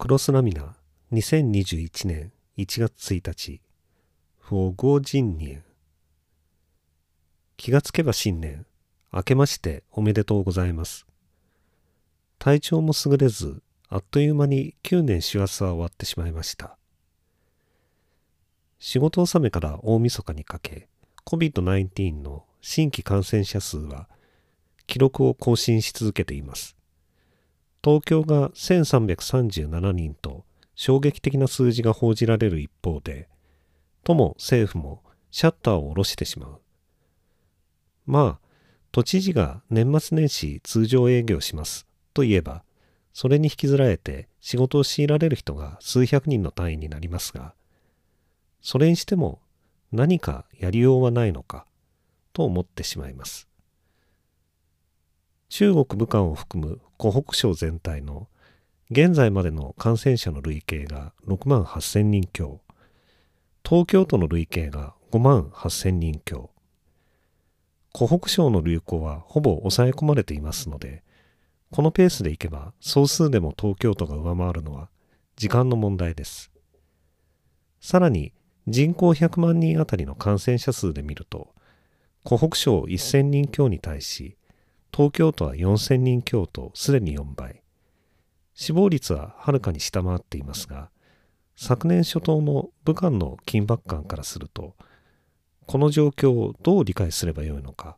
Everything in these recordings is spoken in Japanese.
クロスラミナ2021年1月1日不合人年気がつけば新年明けましておめでとうございます。体調も優れずあっという間に9年師走は終わってしまいました。仕事納めから大晦日にかけ COVID-19 の新規感染者数は記録を更新し続けています。東京が1337人と衝撃的な数字が報じられる一方で、都も政府もシャッターを下ろしてしまう。まあ、都知事が年末年始通常営業しますと言えば、それに引きずられて仕事を強いられる人が数百人の単位になりますが、それにしても何かやりようはないのかと思ってしまいます。中国武漢を含む湖北省全体の現在までの感染者の累計が6万8000人強、東京都の累計が5万8000人強、湖北省の流行はほぼ抑え込まれていますので、このペースでいけば総数でも東京都が上回るのは時間の問題です。さらに人口100万人あたりの感染者数で見ると、湖北省1000人強に対し、東京都は4000人強とすでに4倍。死亡率ははるかに下回っていますが、昨年初頭の武漢の緊迫感からすると、この状況をどう理解すればよいのか、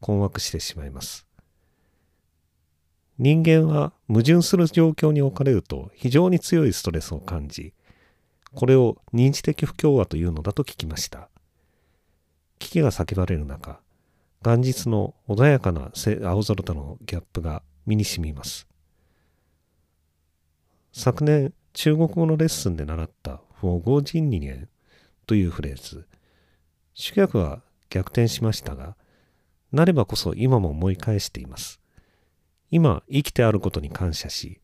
困惑してしまいます。人間は矛盾する状況に置かれると非常に強いストレスを感じ、これを認知的不協和というのだと聞きました。危機が叫ばれる中、元日の穏やかな青空とのギャップが身に染みます。昨年中国語のレッスンで習った不合人二年というフレーズ、主客は逆転しましたが、なればこそ今も思い返しています。今生きてあることに感謝し、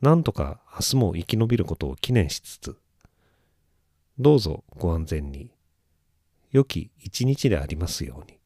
なんとか明日も生き延びることを記念しつつ、どうぞご安全に、良き一日でありますように。